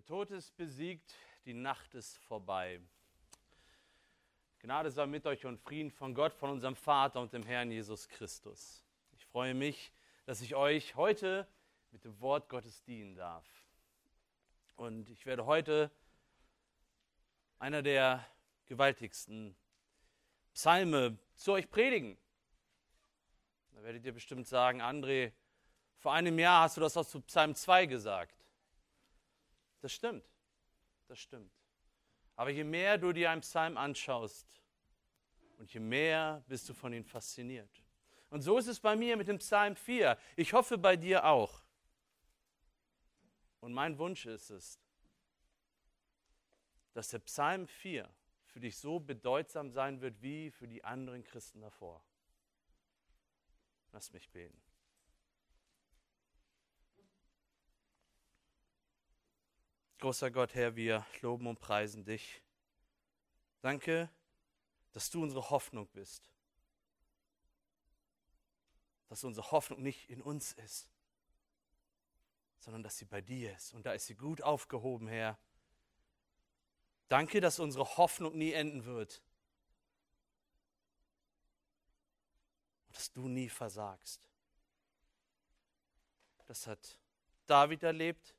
Der Tod ist besiegt, die Nacht ist vorbei. Gnade sei mit euch und Frieden von Gott, von unserem Vater und dem Herrn Jesus Christus. Ich freue mich, dass ich euch heute mit dem Wort Gottes dienen darf. Und ich werde heute einer der gewaltigsten Psalme zu euch predigen. Da werdet ihr bestimmt sagen, André, vor einem Jahr hast du das auch zu Psalm 2 gesagt. Das stimmt. Das stimmt. Aber je mehr du dir einen Psalm anschaust und je mehr bist du von ihm fasziniert. Und so ist es bei mir mit dem Psalm 4. Ich hoffe bei dir auch. Und mein Wunsch ist es, dass der Psalm 4 für dich so bedeutsam sein wird wie für die anderen Christen davor. Lass mich beten. Großer Gott, Herr, wir loben und preisen dich. Danke, dass du unsere Hoffnung bist. Dass unsere Hoffnung nicht in uns ist, sondern dass sie bei dir ist. Und da ist sie gut aufgehoben, Herr. Danke, dass unsere Hoffnung nie enden wird. Und dass du nie versagst. Das hat David erlebt.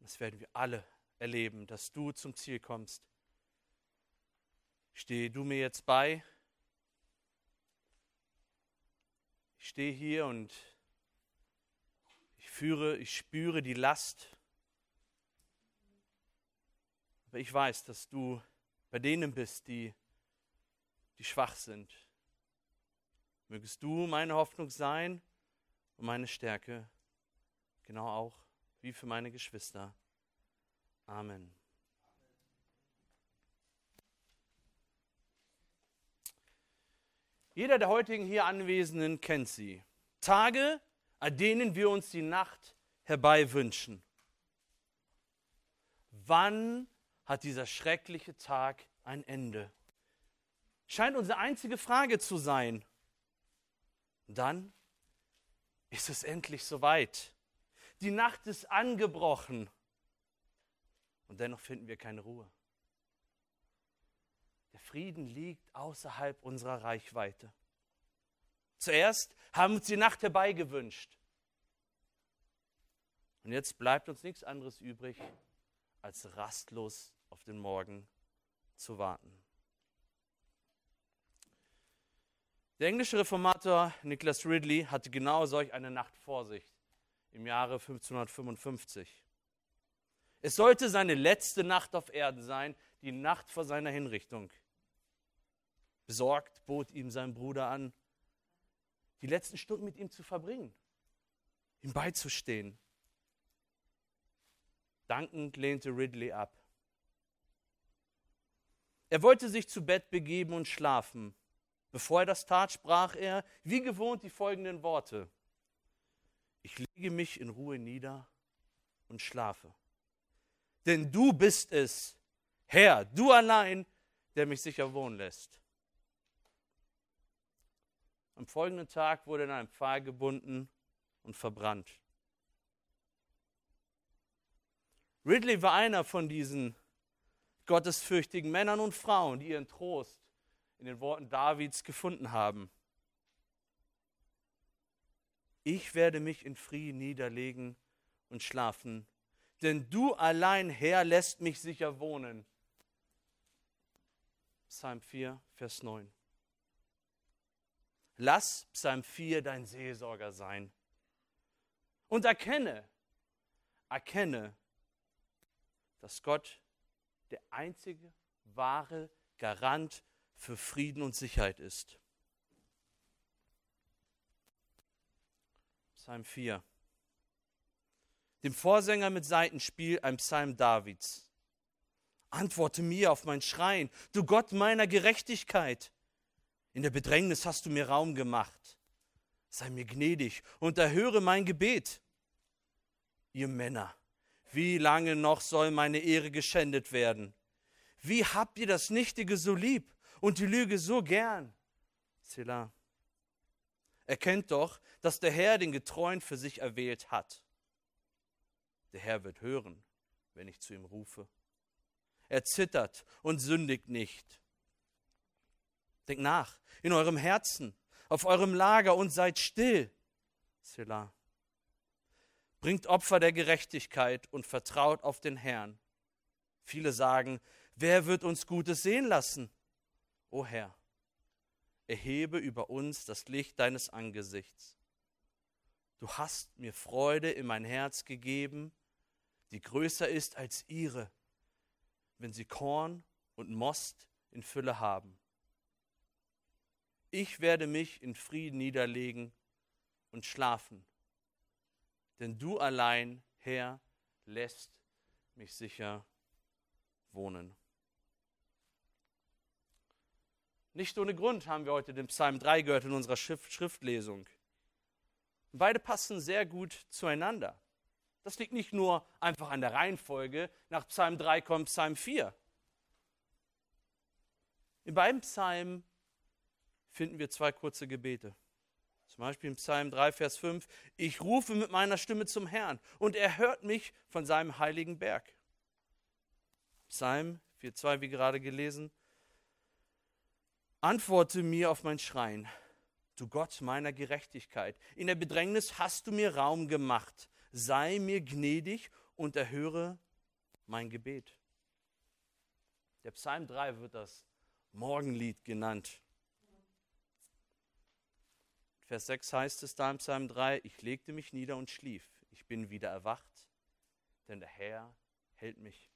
Das werden wir alle erleben, dass du zum Ziel kommst. Stehe du mir jetzt bei. Ich stehe hier und ich führe, ich spüre die Last. Aber ich weiß, dass du bei denen bist, die, die schwach sind. Mögest du meine Hoffnung sein und meine Stärke, genau auch wie für meine Geschwister. Amen. Jeder der heutigen hier Anwesenden kennt sie. Tage, an denen wir uns die Nacht herbei wünschen. Wann hat dieser schreckliche Tag ein Ende? Scheint unsere einzige Frage zu sein. Dann ist es endlich soweit. Die Nacht ist angebrochen. Und dennoch finden wir keine Ruhe. Der Frieden liegt außerhalb unserer Reichweite. Zuerst haben uns die Nacht herbeigewünscht. Und jetzt bleibt uns nichts anderes übrig, als rastlos auf den Morgen zu warten. Der englische Reformator Nicholas Ridley hatte genau solch eine Nacht vor sich im Jahre 1555. Es sollte seine letzte Nacht auf Erden sein, die Nacht vor seiner Hinrichtung. Besorgt bot ihm sein Bruder an, die letzten Stunden mit ihm zu verbringen, ihm beizustehen. Dankend lehnte Ridley ab. Er wollte sich zu Bett begeben und schlafen. Bevor er das tat, sprach er, wie gewohnt, die folgenden Worte. Ich lege mich in Ruhe nieder und schlafe. Denn du bist es, Herr, du allein, der mich sicher wohnen lässt. Am folgenden Tag wurde er in einem Pfahl gebunden und verbrannt. Ridley war einer von diesen gottesfürchtigen Männern und Frauen, die ihren Trost in den Worten Davids gefunden haben. Ich werde mich in Frieden niederlegen und schlafen, denn du allein, Herr, lässt mich sicher wohnen. Psalm 4, Vers 9. Lass Psalm 4 dein Seelsorger sein. Und erkenne, erkenne, dass Gott der einzige wahre Garant für Frieden und Sicherheit ist. Psalm 4. Dem Vorsänger mit Seitenspiel ein Psalm Davids. Antworte mir auf mein Schreien, du Gott meiner Gerechtigkeit. In der Bedrängnis hast du mir Raum gemacht. Sei mir gnädig und erhöre mein Gebet. Ihr Männer, wie lange noch soll meine Ehre geschändet werden? Wie habt ihr das Nichtige so lieb und die Lüge so gern? Selah. Erkennt doch, dass der Herr den Getreuen für sich erwählt hat. Der Herr wird hören, wenn ich zu ihm rufe. Er zittert und sündigt nicht. Denkt nach in eurem Herzen, auf eurem Lager und seid still. Selah. Bringt Opfer der Gerechtigkeit und vertraut auf den Herrn. Viele sagen, wer wird uns Gutes sehen lassen? O Herr, erhebe über uns das Licht deines Angesichts. Du hast mir Freude in mein Herz gegeben, die größer ist als ihre, wenn sie Korn und Most in Fülle haben. Ich werde mich in Frieden niederlegen und schlafen, denn du allein, Herr, lässt mich sicher wohnen. Nicht ohne Grund haben wir heute den Psalm 3 gehört in unserer Schrift Schriftlesung. Beide passen sehr gut zueinander. Das liegt nicht nur einfach an der Reihenfolge. Nach Psalm 3 kommt Psalm 4. In beiden Psalmen finden wir zwei kurze Gebete. Zum Beispiel im Psalm 3, Vers 5. Ich rufe mit meiner Stimme zum Herrn und er hört mich von seinem heiligen Berg. Psalm 4,2, wie gerade gelesen. Antworte mir auf mein Schreien, du Gott meiner Gerechtigkeit. In der Bedrängnis hast du mir Raum gemacht. Sei mir gnädig und erhöre mein Gebet. Der Psalm 3 wird das Morgenlied genannt. Vers 6 heißt es da im Psalm 3, ich legte mich nieder und schlief. Ich bin wieder erwacht, denn der Herr hält mich.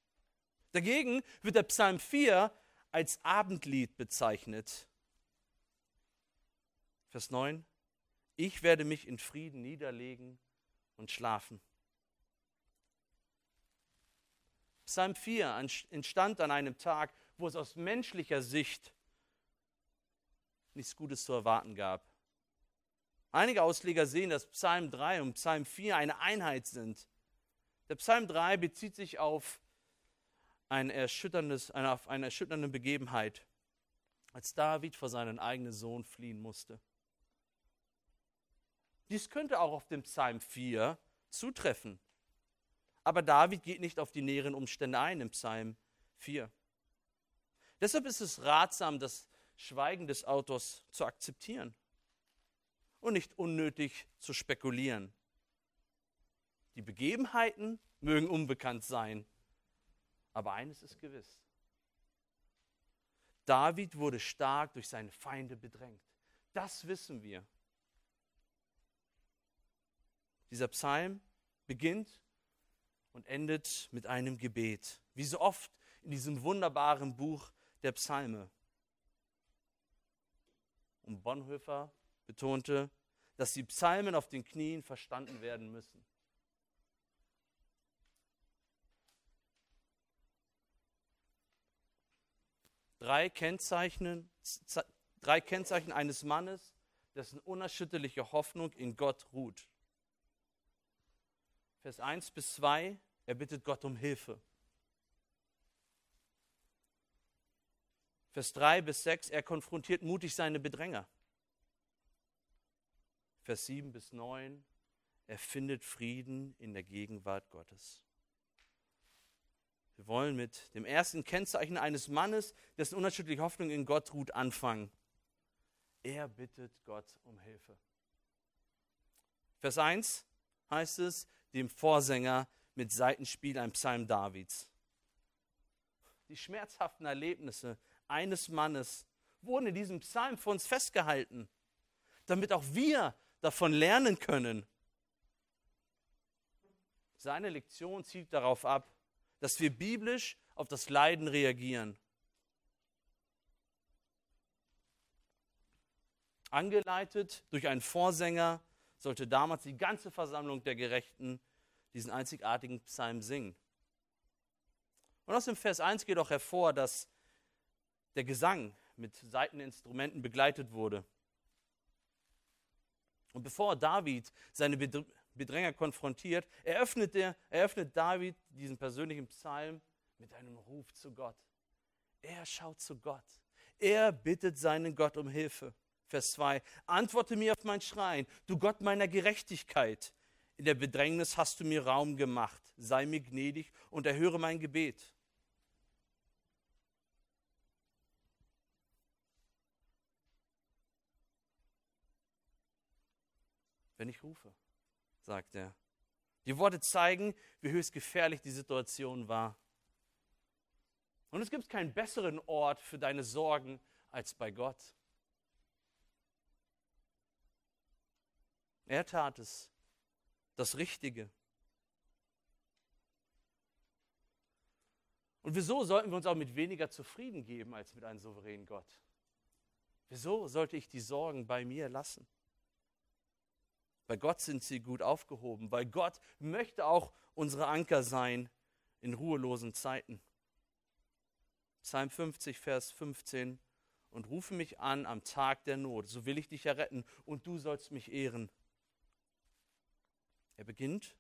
Dagegen wird der Psalm 4 als Abendlied bezeichnet. Vers 9. Ich werde mich in Frieden niederlegen und schlafen. Psalm 4 entstand an einem Tag, wo es aus menschlicher Sicht nichts Gutes zu erwarten gab. Einige Ausleger sehen, dass Psalm 3 und Psalm 4 eine Einheit sind. Der Psalm 3 bezieht sich auf ein erschütterndes, eine, auf eine erschütternde Begebenheit, als David vor seinen eigenen Sohn fliehen musste. Dies könnte auch auf dem Psalm 4 zutreffen. Aber David geht nicht auf die näheren Umstände ein im Psalm 4. Deshalb ist es ratsam, das Schweigen des Autors zu akzeptieren und nicht unnötig zu spekulieren. Die Begebenheiten mögen unbekannt sein, aber eines ist gewiss. David wurde stark durch seine Feinde bedrängt. Das wissen wir. Dieser Psalm beginnt und endet mit einem Gebet, wie so oft in diesem wunderbaren Buch der Psalme. Und Bonhoeffer betonte, dass die Psalmen auf den Knien verstanden werden müssen. Drei Kennzeichen, drei Kennzeichen eines Mannes, dessen unerschütterliche Hoffnung in Gott ruht. Vers 1 bis 2, er bittet Gott um Hilfe. Vers 3 bis 6, er konfrontiert mutig seine Bedränger. Vers 7 bis 9, er findet Frieden in der Gegenwart Gottes. Wir wollen mit dem ersten Kennzeichen eines Mannes, dessen unerschütterliche Hoffnung in Gott ruht, anfangen. Er bittet Gott um Hilfe. Vers 1 heißt es, dem Vorsänger mit Seitenspiel ein Psalm Davids. Die schmerzhaften Erlebnisse eines Mannes wurden in diesem Psalm für uns festgehalten, damit auch wir davon lernen können. Seine Lektion zielt darauf ab, dass wir biblisch auf das Leiden reagieren. Angeleitet durch einen Vorsänger sollte damals die ganze Versammlung der Gerechten diesen einzigartigen Psalm singen. Und aus dem Vers 1 geht auch hervor, dass der Gesang mit Saiteninstrumenten begleitet wurde. Und bevor David seine Bedränger konfrontiert, eröffnet, der, eröffnet David diesen persönlichen Psalm mit einem Ruf zu Gott. Er schaut zu Gott. Er bittet seinen Gott um Hilfe. Vers 2. Antworte mir auf mein Schreien, du Gott meiner Gerechtigkeit. In der Bedrängnis hast du mir Raum gemacht. Sei mir gnädig und erhöre mein Gebet. Wenn ich rufe, sagt er. Die Worte zeigen, wie höchst gefährlich die Situation war. Und es gibt keinen besseren Ort für deine Sorgen als bei Gott. Er tat es, das Richtige. Und wieso sollten wir uns auch mit weniger zufrieden geben als mit einem souveränen Gott? Wieso sollte ich die Sorgen bei mir lassen? Bei Gott sind sie gut aufgehoben, weil Gott möchte auch unsere Anker sein in ruhelosen Zeiten. Psalm 50, Vers 15. Und rufe mich an am Tag der Not, so will ich dich erretten und du sollst mich ehren. Er beginnt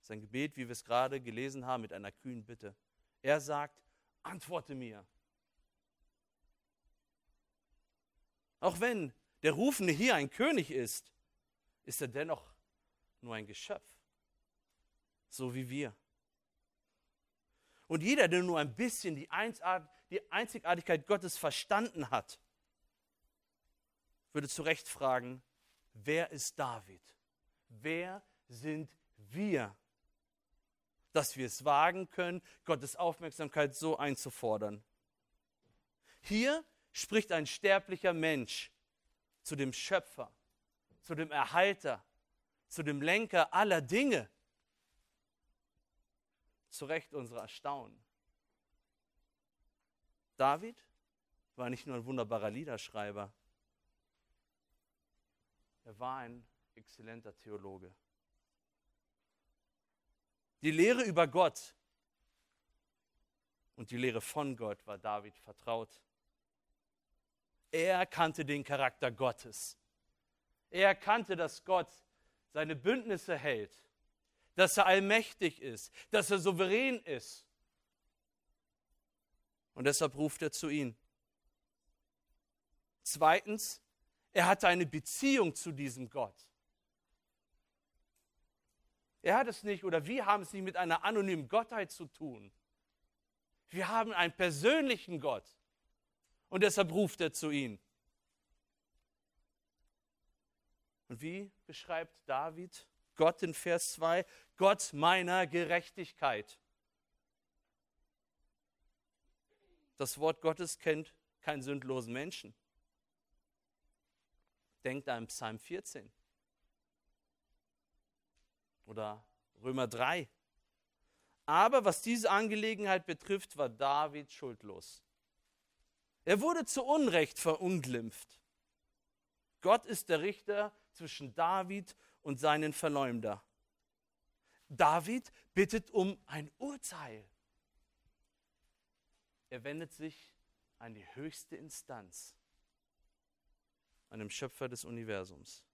sein Gebet, wie wir es gerade gelesen haben, mit einer kühnen Bitte. Er sagt, antworte mir. Auch wenn der Rufende hier ein König ist, ist er dennoch nur ein Geschöpf, so wie wir. Und jeder, der nur ein bisschen die, Einzigartigkeit Gottes verstanden hat, würde zu Recht fragen, wer ist David? Wer sind wir? Dass wir es wagen können, Gottes Aufmerksamkeit so einzufordern. Hier spricht ein sterblicher Mensch zu dem Schöpfer, zu dem Erhalter, zu dem Lenker aller Dinge. Zu Recht unser Erstaunen. David war nicht nur ein wunderbarer Liederschreiber, er war ein exzellenter Theologe. Die Lehre über Gott und die Lehre von Gott war David vertraut. Er kannte den Charakter Gottes. Er erkannte, dass Gott seine Bündnisse hält, dass er allmächtig ist, dass er souverän ist. Und deshalb ruft er zu ihm. Zweitens, er hatte eine Beziehung zu diesem Gott. Er hat es nicht, oder wir haben es nicht mit einer anonymen Gottheit zu tun. Wir haben einen persönlichen Gott. Und deshalb ruft er zu ihm. Und wie beschreibt David Gott in Vers 2? Gott meiner Gerechtigkeit. Das Wort Gottes kennt keinen sündlosen Menschen. Denkt an Psalm 14 oder Römer 3. Aber was diese Angelegenheit betrifft, war David schuldlos. Er wurde zu Unrecht verunglimpft. Gott ist der Richter zwischen David und seinen Verleumder. David bittet um ein Urteil. Er wendet sich an die höchste Instanz, an den Schöpfer des Universums.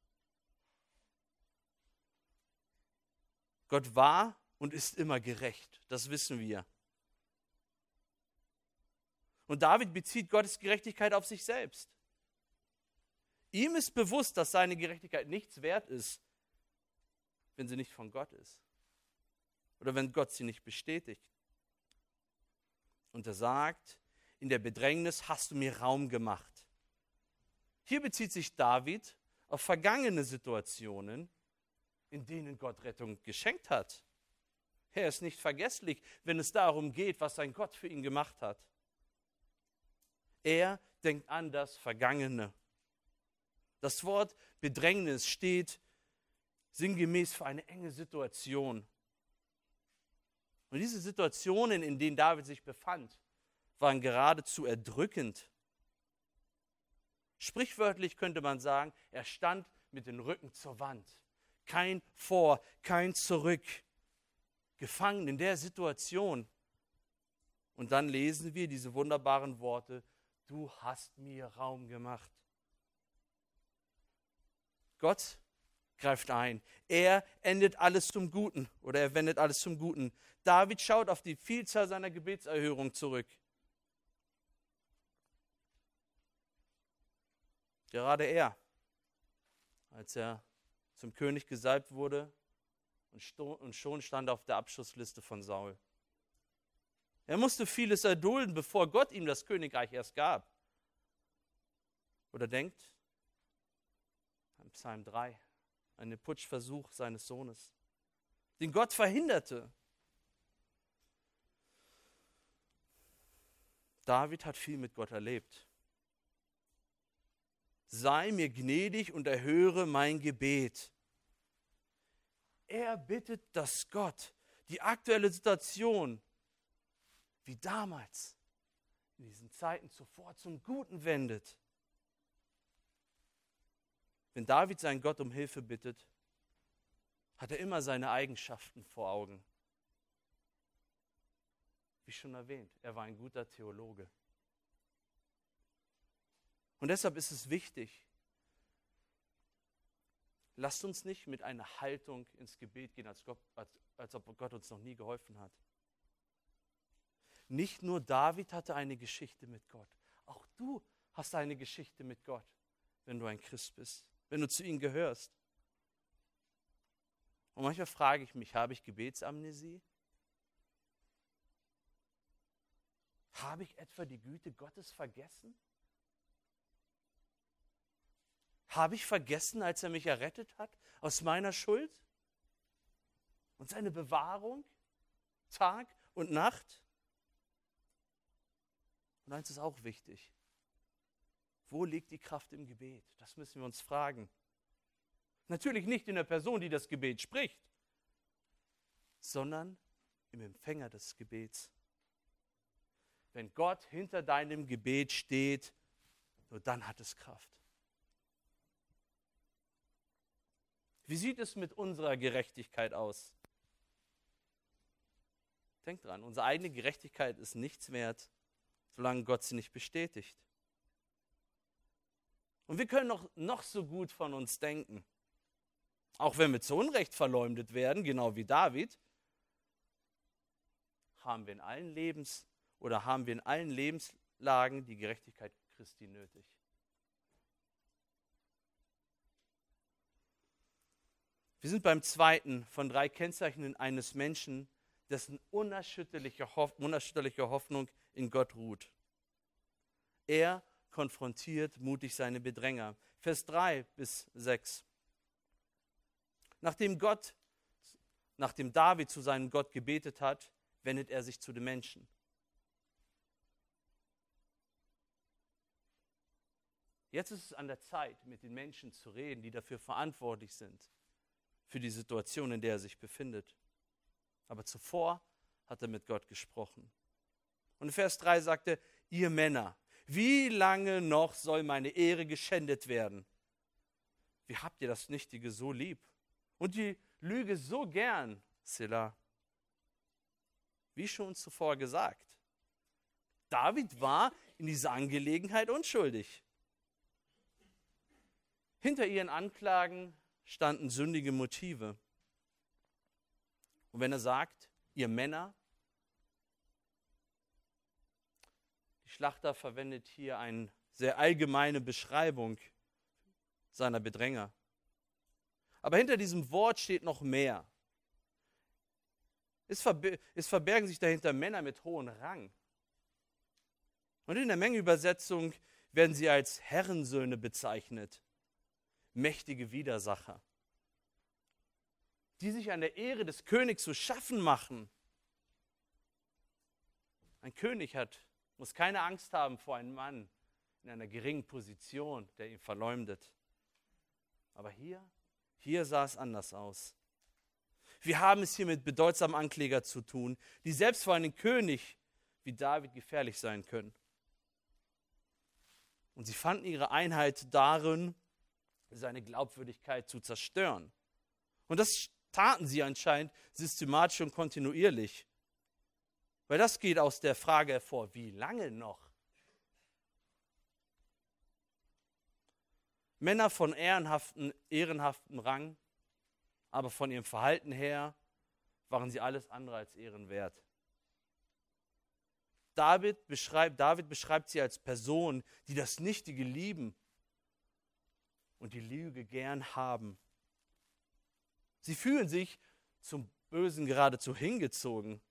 Gott war und ist immer gerecht, das wissen wir. Und David bezieht Gottes Gerechtigkeit auf sich selbst. Ihm ist bewusst, dass seine Gerechtigkeit nichts wert ist, wenn sie nicht von Gott ist. Oder wenn Gott sie nicht bestätigt. Und er sagt, in der Bedrängnis hast du mir Raum gemacht. Hier bezieht sich David auf vergangene Situationen, in denen Gott Rettung geschenkt hat. Er ist nicht vergesslich, wenn es darum geht, was sein Gott für ihn gemacht hat. Er denkt an das Vergangene. Das Wort Bedrängnis steht sinngemäß für eine enge Situation. Und diese Situationen, in denen David sich befand, waren geradezu erdrückend. Sprichwörtlich könnte man sagen, er stand mit dem Rücken zur Wand. Kein Vor, kein Zurück. Gefangen in der Situation. Und dann lesen wir diese wunderbaren Worte, du hast mir Raum gemacht. Gott greift ein. Er endet alles zum Guten oder er wendet alles zum Guten. David schaut auf die Vielzahl seiner Gebetserhörung zurück. Gerade er, als er zum König gesalbt wurde, und schon stand er auf der Abschussliste von Saul. Er musste vieles erdulden, bevor Gott ihm das Königreich erst gab. Oder denkt an Psalm 3, einen Putschversuch seines Sohnes, den Gott verhinderte. David hat viel mit Gott erlebt. Sei mir gnädig und erhöre mein Gebet. Er bittet, dass Gott die aktuelle Situation wie damals in diesen Zeiten zuvor zum Guten wendet. Wenn David seinen Gott um Hilfe bittet, hat er immer seine Eigenschaften vor Augen. Wie schon erwähnt, er war ein guter Theologe. Und deshalb ist es wichtig, lasst uns nicht mit einer Haltung ins Gebet gehen, als, Gott, als, als ob Gott uns noch nie geholfen hat. Nicht nur David hatte eine Geschichte mit Gott, auch du hast eine Geschichte mit Gott, wenn du ein Christ bist, wenn du zu ihm gehörst. Und manchmal frage ich mich, habe ich Gebetsamnesie? Habe ich etwa die Güte Gottes vergessen? Habe ich vergessen, als er mich errettet hat aus meiner Schuld? Und seine Bewahrung Tag und Nacht? Und eins ist auch wichtig. Wo liegt die Kraft im Gebet? Das müssen wir uns fragen. Natürlich nicht in der Person, die das Gebet spricht, sondern im Empfänger des Gebets. Wenn Gott hinter deinem Gebet steht, nur dann hat es Kraft. Wie sieht es mit unserer Gerechtigkeit aus? Denkt dran, unsere eigene Gerechtigkeit ist nichts wert, solange Gott sie nicht bestätigt. Und wir können noch, noch so gut von uns denken. Auch wenn wir zu Unrecht verleumdet werden, genau wie David, haben wir in allen Lebens oder haben wir in allen Lebenslagen die Gerechtigkeit Christi nötig. Wir sind beim zweiten von drei Kennzeichen eines Menschen, dessen unerschütterliche Hoffnung in Gott ruht. Er konfrontiert mutig seine Bedränger. Vers 3 bis 6. Nachdem Gott, nachdem David zu seinem Gott gebetet hat, wendet er sich zu den Menschen. Jetzt ist es an der Zeit, mit den Menschen zu reden, die dafür verantwortlich sind für die Situation, in der er sich befindet. Aber zuvor hat er mit Gott gesprochen. Und Vers 3 sagte, ihr Männer, wie lange noch soll meine Ehre geschändet werden? Wie habt ihr das Nichtige so lieb? Und die Lüge so gern, Silla? Wie schon zuvor gesagt. David war in dieser Angelegenheit unschuldig. Hinter ihren Anklagen standen sündige Motive. Und wenn er sagt, ihr Männer, Schlachter verwendet hier eine sehr allgemeine Beschreibung seiner Bedränger. Aber hinter diesem Wort steht noch mehr. Es, verb es verbergen sich dahinter Männer mit hohem Rang. Und in der Mengeübersetzung werden sie als Herrensöhne bezeichnet mächtige Widersacher, die sich an der Ehre des Königs zu schaffen machen. Ein König hat, muss keine Angst haben vor einem Mann in einer geringen Position, der ihn verleumdet. Aber hier, hier sah es anders aus. Wir haben es hier mit bedeutsamen Anklägern zu tun, die selbst vor einem König wie David gefährlich sein können. Und sie fanden ihre Einheit darin, seine Glaubwürdigkeit zu zerstören. Und das taten sie anscheinend systematisch und kontinuierlich. Weil das geht aus der Frage hervor, wie lange noch? Männer von ehrenhaften, ehrenhaftem Rang, aber von ihrem Verhalten her waren sie alles andere als ehrenwert. David beschreibt, David beschreibt sie als Person, die das Nichtige lieben und die Lüge gern haben. Sie fühlen sich zum Bösen geradezu hingezogen.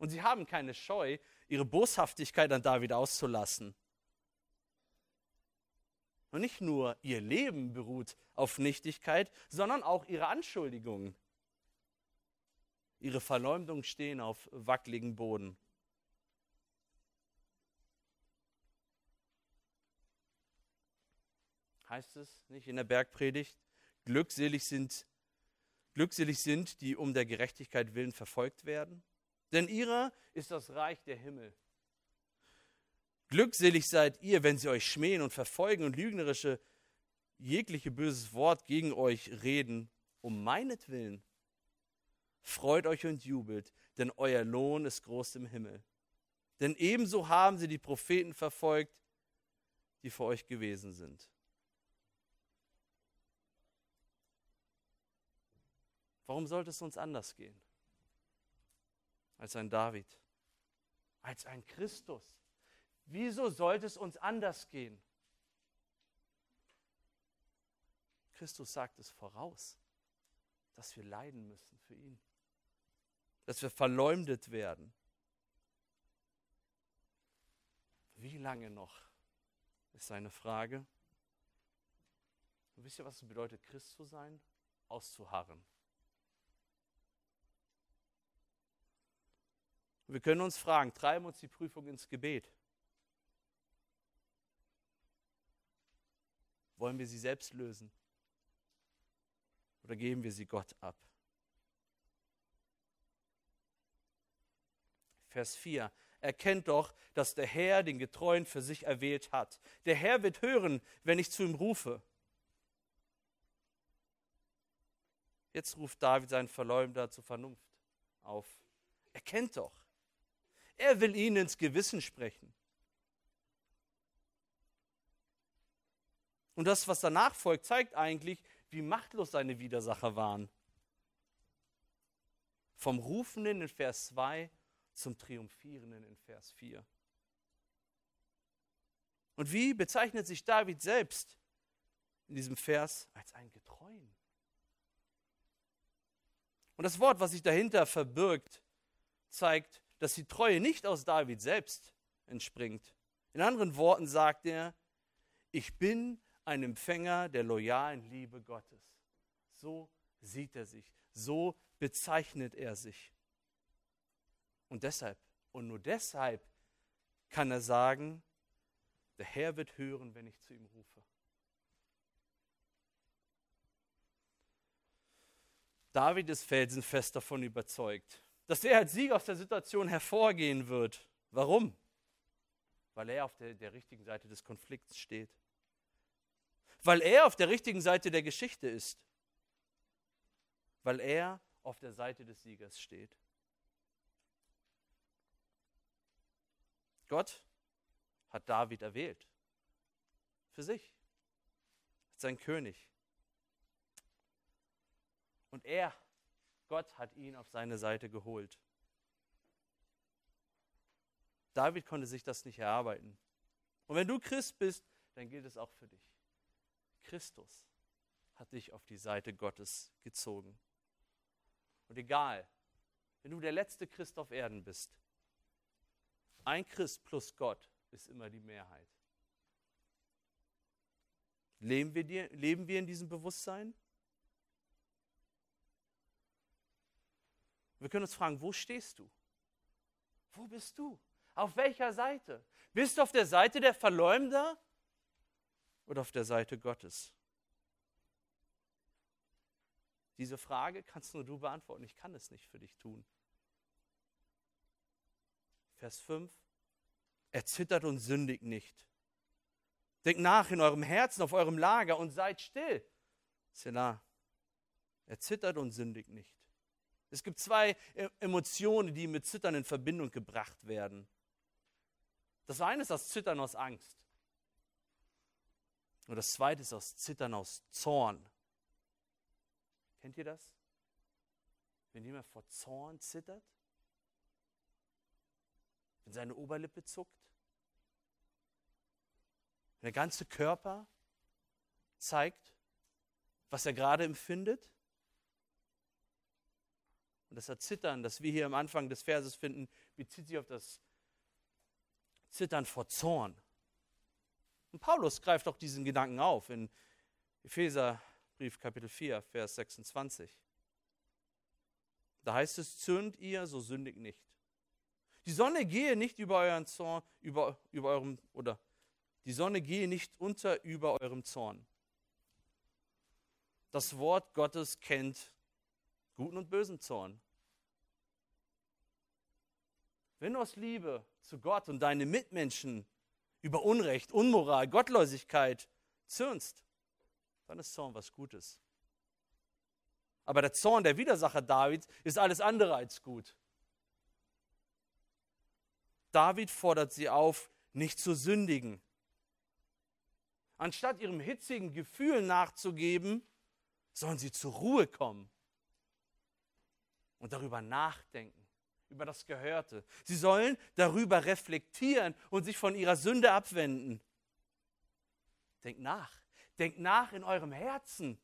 Und sie haben keine Scheu, ihre Boshaftigkeit an David auszulassen. Und nicht nur ihr Leben beruht auf Nichtigkeit, sondern auch ihre Anschuldigungen. Ihre Verleumdungen stehen auf wackeligen Boden. Heißt es nicht in der Bergpredigt? Glückselig sind, glückselig sind, die um der Gerechtigkeit willen verfolgt werden. Denn ihrer ist das Reich der Himmel. Glückselig seid ihr, wenn sie euch schmähen und verfolgen und lügnerische jegliche böses Wort gegen euch reden, um meinetwillen. Freut euch und jubelt, denn euer Lohn ist groß im Himmel. Denn ebenso haben sie die Propheten verfolgt, die vor euch gewesen sind. Warum sollte es uns anders gehen als ein David, als ein Christus? Wieso sollte es uns anders gehen? Christus sagt es voraus, dass wir leiden müssen für ihn, dass wir verleumdet werden. Wie lange noch, ist seine Frage. Und wisst ihr, was es bedeutet, Christ zu sein? Auszuharren. Und wir können uns fragen, treiben uns die Prüfung ins Gebet? Wollen wir sie selbst lösen? Oder geben wir sie Gott ab? Vers 4. Erkennt doch, dass der Herr den Getreuen für sich erwählt hat. Der Herr wird hören, wenn ich zu ihm rufe. Jetzt ruft David seinen Verleumder zur Vernunft auf. Erkennt doch. Er will ihnen ins Gewissen sprechen. Und das, was danach folgt, zeigt eigentlich, wie machtlos seine Widersacher waren. Vom Rufenden in Vers 2 zum Triumphierenden in Vers 4. Und wie bezeichnet sich David selbst in diesem Vers als ein Getreuen? Und das Wort, was sich dahinter verbirgt, zeigt, dass die Treue nicht aus David selbst entspringt. In anderen Worten sagt er, ich bin ein Empfänger der loyalen Liebe Gottes. So sieht er sich, so bezeichnet er sich. Und deshalb, und nur deshalb kann er sagen, der Herr wird hören, wenn ich zu ihm rufe. David ist felsenfest davon überzeugt, dass er als Sieger aus der Situation hervorgehen wird. Warum? Weil er auf der, der richtigen Seite des Konflikts steht. Weil er auf der richtigen Seite der Geschichte ist. Weil er auf der Seite des Siegers steht. Gott hat David erwählt. Für sich. Sein König. Und er Gott hat ihn auf seine Seite geholt. David konnte sich das nicht erarbeiten. Und wenn du Christ bist, dann gilt es auch für dich. Christus hat dich auf die Seite Gottes gezogen. Und egal, wenn du der letzte Christ auf Erden bist, ein Christ plus Gott ist immer die Mehrheit. Leben wir, leben wir in diesem Bewusstsein? Wir können uns fragen, wo stehst du? Wo bist du? Auf welcher Seite? Bist du auf der Seite der Verleumder oder auf der Seite Gottes? Diese Frage kannst nur du beantworten. Ich kann es nicht für dich tun. Vers 5. Er zittert und sündigt nicht. Denkt nach in eurem Herzen, auf eurem Lager und seid still. Selah. Er zittert und sündigt nicht. Es gibt zwei e- Emotionen, die mit Zittern in Verbindung gebracht werden. Das eine ist das Zittern aus Angst. Und das zweite ist das Zittern aus Zorn. Kennt ihr das? Wenn jemand vor Zorn zittert? Wenn seine Oberlippe zuckt? Wenn der ganze Körper zeigt, was er gerade empfindet? Und das Erzittern, das wir hier am Anfang des Verses finden, bezieht sich auf das Zittern vor Zorn. Und Paulus greift auch diesen Gedanken auf in Epheserbrief Kapitel 4, Vers 26. Da heißt es, zürnt ihr, so sündigt nicht. Die Sonne gehe nicht über euren Zorn, über, über eurem, oder die Sonne gehe nicht unter über eurem Zorn. Das Wort Gottes kennt guten und bösen Zorn. Wenn du aus Liebe zu Gott und deine Mitmenschen über Unrecht, Unmoral, Gottlosigkeit zürnst, dann ist Zorn was Gutes. Aber der Zorn der Widersacher Davids ist alles andere als gut. David fordert sie auf, nicht zu sündigen. Anstatt ihrem hitzigen Gefühl nachzugeben, sollen sie zur Ruhe kommen und darüber nachdenken, über das Gehörte. Sie sollen darüber reflektieren und sich von ihrer Sünde abwenden. Denkt nach. Denkt nach in eurem Herzen.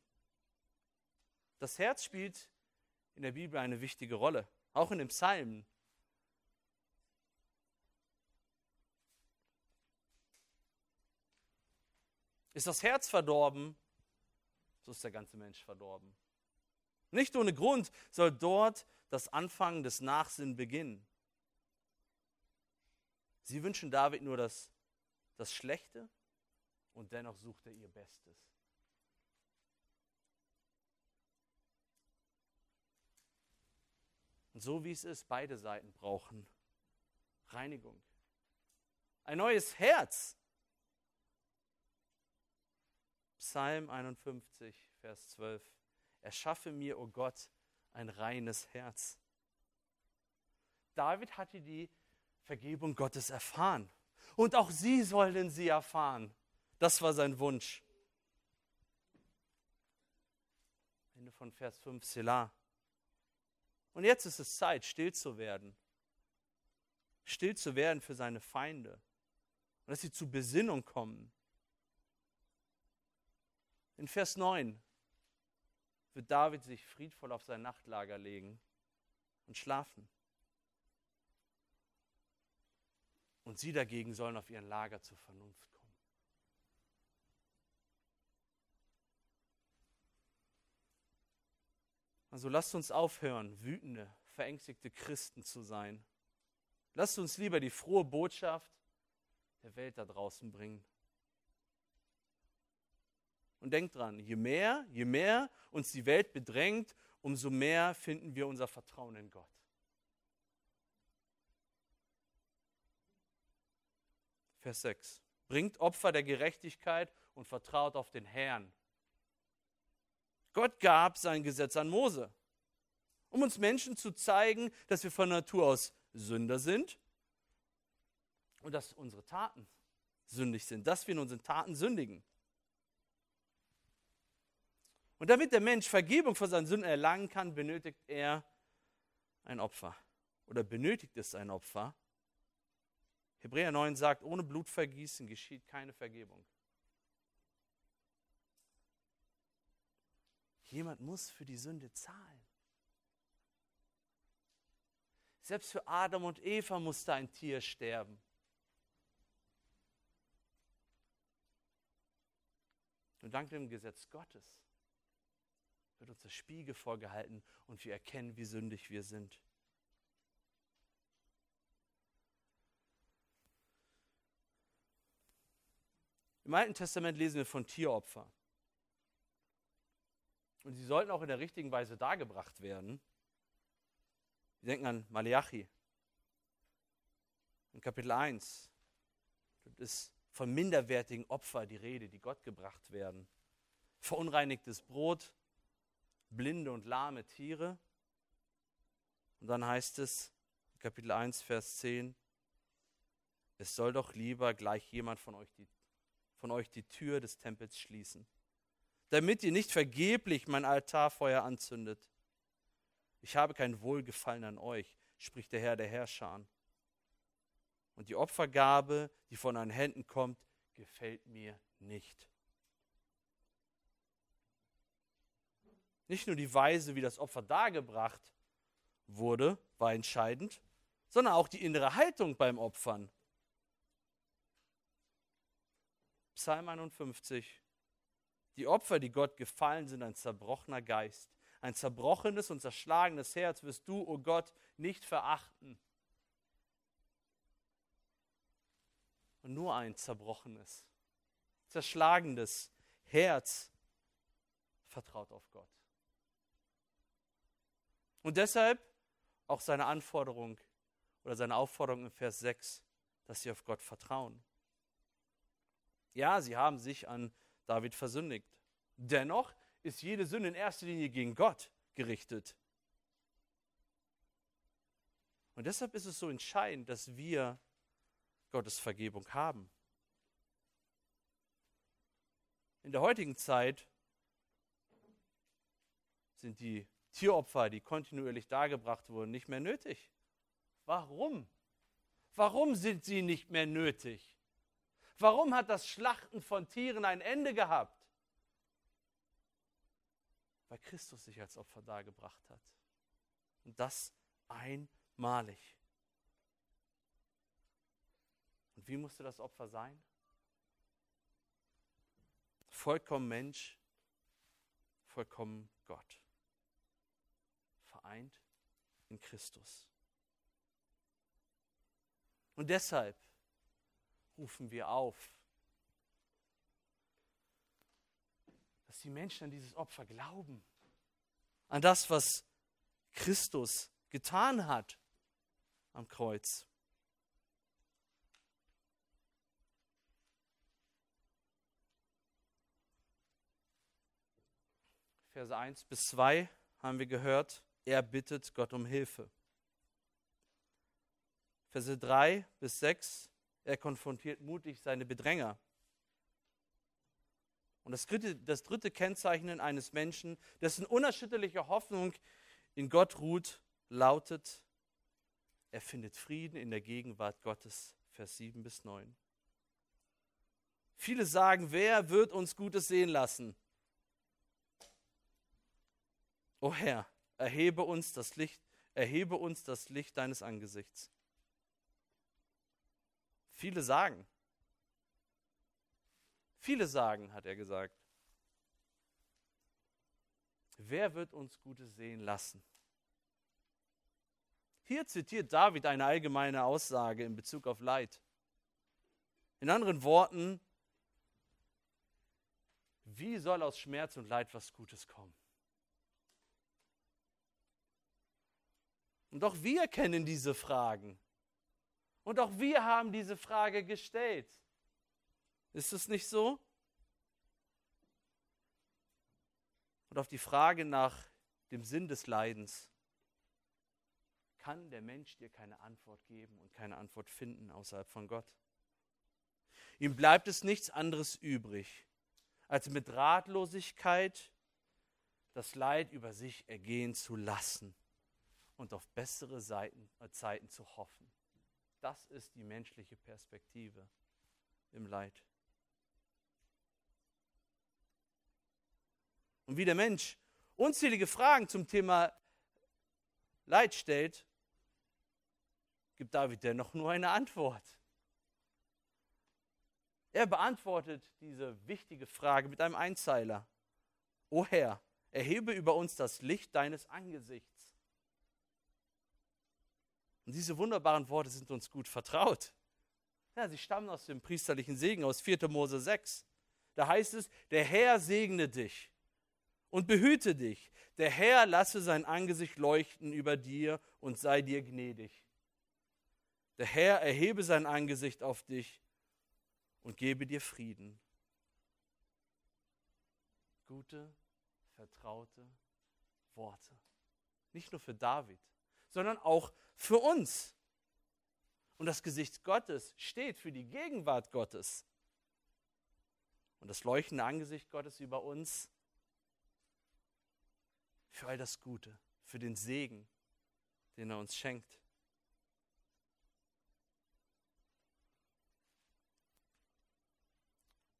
Das Herz spielt in der Bibel eine wichtige Rolle, auch in den Psalmen. Ist das Herz verdorben, so ist der ganze Mensch verdorben. Nicht ohne Grund soll dort das Anfangen des Nachsinn beginnen. Sie wünschen David nur das, das Schlechte und dennoch sucht er ihr Bestes. Und so wie es ist, beide Seiten brauchen Reinigung. Ein neues Herz Psalm 51, Vers 12. Erschaffe mir, o oh Gott, ein reines Herz. David hatte die Vergebung Gottes erfahren. Und auch sie sollten sie erfahren. Das war sein Wunsch. Ende von Vers 5, Selah. Und jetzt ist es Zeit, still zu werden. Still zu werden für seine Feinde. Und dass sie zur Besinnung kommen. In Vers 9 wird David sich friedvoll auf sein Nachtlager legen und schlafen. Und sie dagegen sollen auf ihren Lager zur Vernunft kommen. Also lasst uns aufhören, wütende, verängstigte Christen zu sein. Lasst uns lieber die frohe Botschaft der Welt da draußen bringen. Und denkt dran, je mehr, je mehr uns die Welt bedrängt, umso mehr finden wir unser Vertrauen in Gott. Vers 6. Bringt Opfer der Gerechtigkeit und vertraut auf den Herrn. Gott gab sein Gesetz an Mose, um uns Menschen zu zeigen, dass wir von Natur aus Sünder sind und dass unsere Taten sündig sind, dass wir in unseren Taten sündigen. Und damit der Mensch Vergebung für seine Sünden erlangen kann, benötigt er ein Opfer. Oder benötigt es ein Opfer. Hebräer 9 sagt, ohne Blutvergießen geschieht keine Vergebung. Jemand muss für die Sünde zahlen. Selbst für Adam und Eva musste ein Tier sterben. Und dank dem Gesetz Gottes wird uns der Spiegel vorgehalten und wir erkennen, wie sündig wir sind. Im Alten Testament lesen wir von Tieropfern. Und sie sollten auch in der richtigen Weise dargebracht werden. Wir denken an Malachi. In Kapitel 1 gibt es von minderwertigen Opfern die Rede, die Gott gebracht werden. Verunreinigtes Brot, blinde und lahme Tiere. Und dann heißt es, Kapitel 1, Vers 10, es soll doch lieber gleich jemand von euch die, von euch die Tür des Tempels schließen, damit ihr nicht vergeblich mein Altarfeuer anzündet. Ich habe kein Wohlgefallen an euch, spricht der Herr der Herrscher Und die Opfergabe, die von euren Händen kommt, gefällt mir nicht. Nicht nur die Weise, wie das Opfer dargebracht wurde, war entscheidend, sondern auch die innere Haltung beim Opfern. Psalm 51. Die Opfer, die Gott gefallen, sind ein zerbrochener Geist. Ein zerbrochenes und zerschlagenes Herz wirst du, o oh Gott, nicht verachten. Und nur ein zerbrochenes, zerschlagenes Herz vertraut auf Gott. Und deshalb auch seine Anforderung oder seine Aufforderung in Vers 6, dass sie auf Gott vertrauen. Ja, sie haben sich an David versündigt. Dennoch ist jede Sünde in erster Linie gegen Gott gerichtet. Und deshalb ist es so entscheidend, dass wir Gottes Vergebung haben. In der heutigen Zeit sind die Tieropfer, die kontinuierlich dargebracht wurden, nicht mehr nötig. Warum? Warum sind sie nicht mehr nötig? Warum hat das Schlachten von Tieren ein Ende gehabt? Weil Christus sich als Opfer dargebracht hat. Und das einmalig. Und wie musste das Opfer sein? Vollkommen Mensch, vollkommen Gott. Vereint in Christus. Und deshalb rufen wir auf, dass die Menschen an dieses Opfer glauben, an das, was Christus getan hat am Kreuz. Verse 1 bis 2 haben wir gehört, er bittet Gott um Hilfe. Verse 3 bis 6 er konfrontiert mutig seine Bedränger. Und das dritte, das dritte Kennzeichen eines Menschen, dessen unerschütterliche Hoffnung in Gott ruht, lautet, er findet Frieden in der Gegenwart Gottes. Vers 7 bis 9. Viele sagen, wer wird uns Gutes sehen lassen? O Herr, erhebe uns das Licht, erhebe uns das Licht deines Angesichts. Viele sagen. Viele sagen, hat er gesagt. Wer wird uns Gutes sehen lassen? Hier zitiert David eine allgemeine Aussage in Bezug auf Leid. In anderen Worten, wie soll aus Schmerz und Leid was Gutes kommen? Und auch wir kennen diese Fragen. Und auch wir haben diese Frage gestellt. Ist es nicht so? Und auf die Frage nach dem Sinn des Leidens kann der Mensch dir keine Antwort geben und keine Antwort finden außerhalb von Gott. Ihm bleibt es nichts anderes übrig, als mit Ratlosigkeit das Leid über sich ergehen zu lassen und auf bessere Seiten, äh, Zeiten zu hoffen. Das ist die menschliche Perspektive im Leid. Und wie der Mensch unzählige Fragen zum Thema Leid stellt, gibt David dennoch nur eine Antwort. Er beantwortet diese wichtige Frage mit einem Einzeiler. O Herr, erhebe über uns das Licht deines Angesichts. Und diese wunderbaren Worte sind uns gut vertraut. Ja, sie stammen aus dem priesterlichen Segen aus 4. Mose 6. Da heißt es, der Herr segne dich und behüte dich. Der Herr lasse sein Angesicht leuchten über dir und sei dir gnädig. Der Herr erhebe sein Angesicht auf dich und gebe dir Frieden. Gute, vertraute Worte. Nicht nur für David, sondern auch für uns. Und das Gesicht Gottes steht für die Gegenwart Gottes. Und das leuchtende Angesicht Gottes über uns für all das Gute, für den Segen, den er uns schenkt.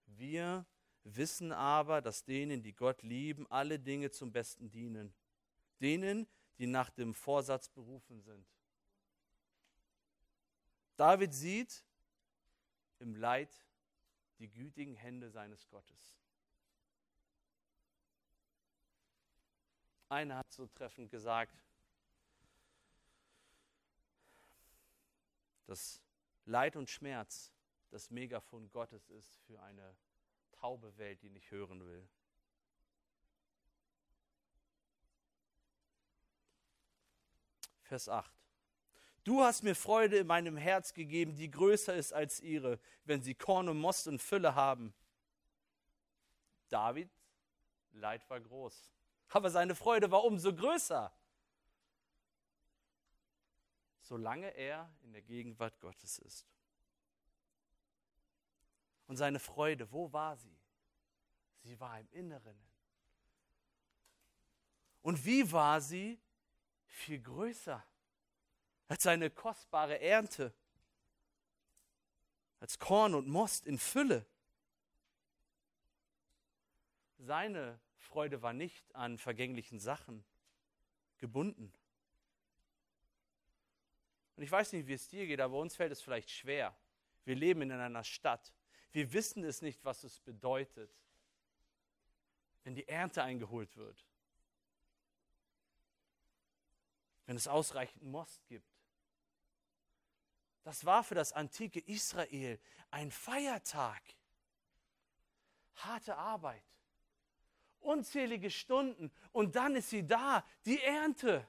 Wir wissen aber, dass denen, die Gott lieben, alle Dinge zum Besten dienen. Denen, die nach dem Vorsatz berufen sind. David sieht im Leid die gütigen Hände seines Gottes. Einer hat so treffend gesagt, dass Leid und Schmerz das Megafon Gottes ist für eine taube Welt, die nicht hören will. Vers 8. Du hast mir Freude in meinem Herz gegeben, die größer ist als ihre, wenn sie Korn und Most und Fülle haben. David, Leid war groß, aber seine Freude war umso größer, solange er in der Gegenwart Gottes ist. Und seine Freude, wo war sie? Sie war im Inneren. Und wie war sie? Viel größer als seine kostbare Ernte, als Korn und Most in Fülle. Seine Freude war nicht an vergänglichen Sachen gebunden. Und ich weiß nicht, wie es dir geht, aber uns fällt es vielleicht schwer. Wir leben in einer Stadt. Wir wissen es nicht, was es bedeutet, wenn die Ernte eingeholt wird. Wenn es ausreichend Most gibt. Das war für das antike Israel ein Feiertag. Harte Arbeit. Unzählige Stunden. Und dann ist sie da, die Ernte.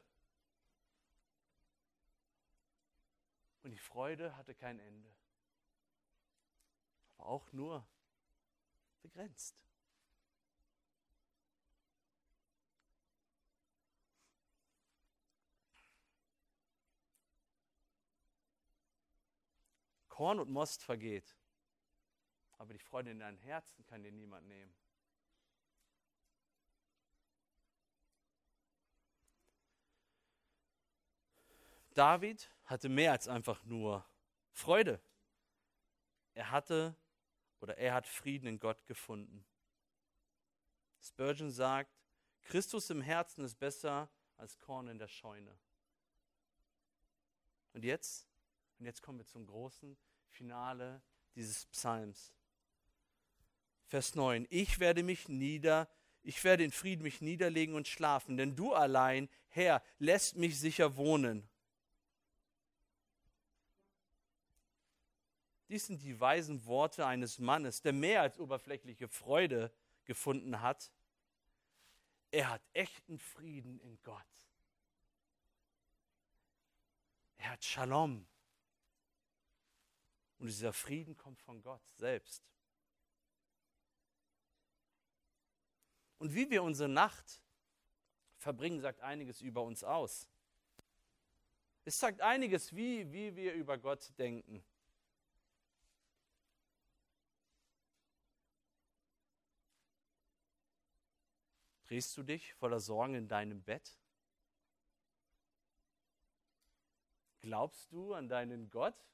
Und die Freude hatte kein Ende aber auch nur begrenzt. Korn und Most vergeht, aber die Freude in deinem Herzen kann dir niemand nehmen. David hatte mehr als einfach nur Freude. Er hatte oder er hat Frieden in Gott gefunden. Spurgeon sagt, Christus im Herzen ist besser als Korn in der Scheune. Und jetzt, und jetzt kommen wir zum großen Finale dieses Psalms. Vers 9. Ich werde mich nieder, ich werde in Frieden mich niederlegen und schlafen, denn du allein, Herr, lässt mich sicher wohnen. Dies sind die weisen Worte eines Mannes, der mehr als oberflächliche Freude gefunden hat. Er hat echten Frieden in Gott. Er hat Shalom. Und dieser Frieden kommt von Gott selbst. Und wie wir unsere Nacht verbringen, sagt einiges über uns aus. Es sagt einiges, wie, wie wir über Gott denken. Drehst du dich voller Sorgen in deinem Bett? Glaubst du an deinen Gott,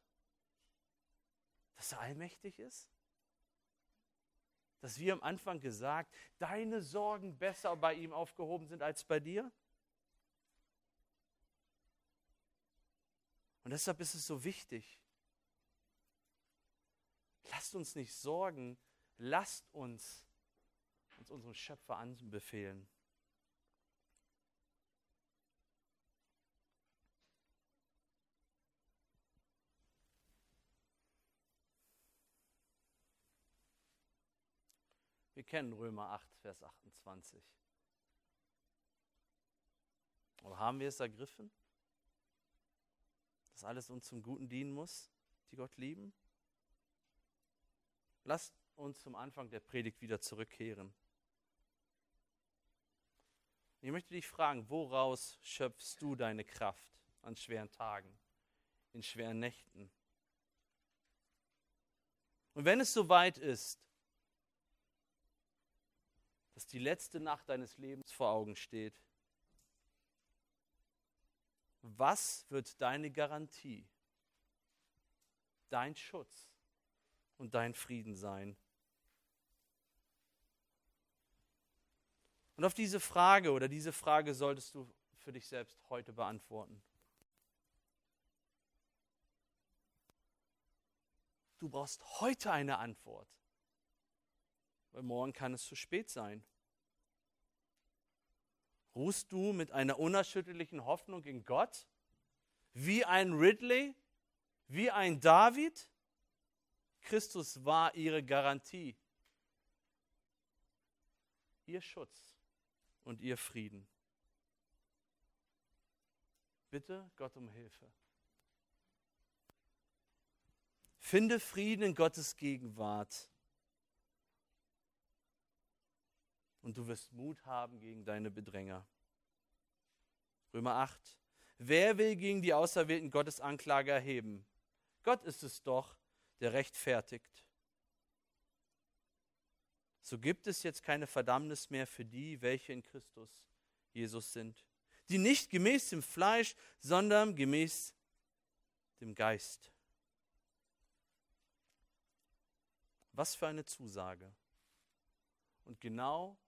dass er allmächtig ist? Dass wir am Anfang gesagt, deine Sorgen besser bei ihm aufgehoben sind als bei dir? Und deshalb ist es so wichtig. Lasst uns nicht sorgen, lasst uns uns unseren Schöpfer anbefehlen. Wir kennen Römer 8, Vers 28. Aber haben wir es ergriffen? Dass alles uns zum Guten dienen muss, die Gott lieben? Lasst uns zum Anfang der Predigt wieder zurückkehren. Ich möchte dich fragen, woraus schöpfst du deine Kraft an schweren Tagen, in schweren Nächten? Und wenn es soweit ist, dass die letzte Nacht deines Lebens vor Augen steht, was wird deine Garantie, dein Schutz und dein Frieden sein? Und auf diese Frage oder diese Frage solltest du für dich selbst heute beantworten. Du brauchst heute eine Antwort, weil morgen kann es zu spät sein. Ruhst du mit einer unerschütterlichen Hoffnung in Gott? Wie ein Ridley? Wie ein David? Christus war ihre Garantie, ihr Schutz und ihr Frieden. Bitte Gott um Hilfe. Finde Frieden in Gottes Gegenwart. Und du wirst Mut haben gegen deine Bedränger. Römer 8. Wer will gegen die Auserwählten Gottes Anklage erheben? Gott ist es doch, der rechtfertigt. So gibt es jetzt keine Verdammnis mehr für die, welche in Christus Jesus sind, die nicht gemäß dem Fleisch, sondern gemäß dem Geist Was für eine Zusage. Und genau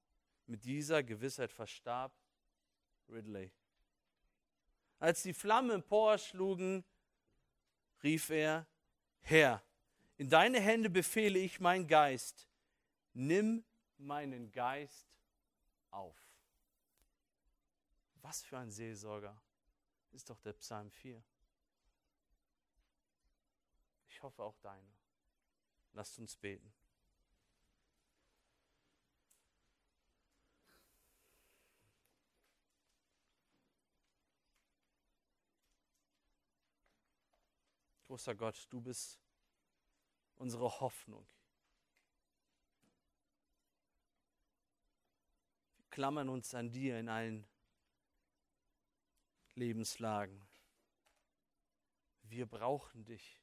mit dieser Gewissheit verstarb Ridley. Als die Flammen emporschlugen, rief er, Herr, in deine Hände befehle ich meinen Geist. Nimm meinen Geist auf. Was für ein Seelsorger ist doch der Psalm 4. Ich hoffe auch deiner. Lasst uns beten. Großer Gott, du bist unsere Hoffnung. Wir klammern uns an dir in allen Lebenslagen. Wir brauchen dich.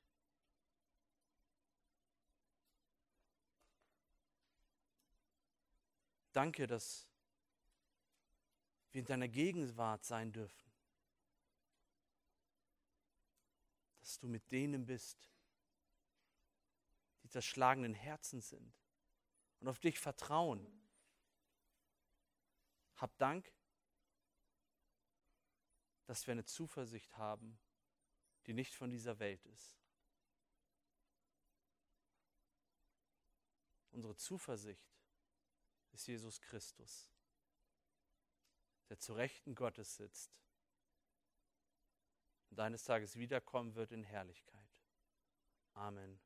Danke, dass wir in deiner Gegenwart sein dürfen. Dass du mit denen bist, die zerschlagenen Herzen sind und auf dich vertrauen. Hab Dank, dass wir eine Zuversicht haben, die nicht von dieser Welt ist. Unsere Zuversicht ist Jesus Christus, der zu Rechten Gottes sitzt und eines Tages wiederkommen wird in Herrlichkeit. Amen.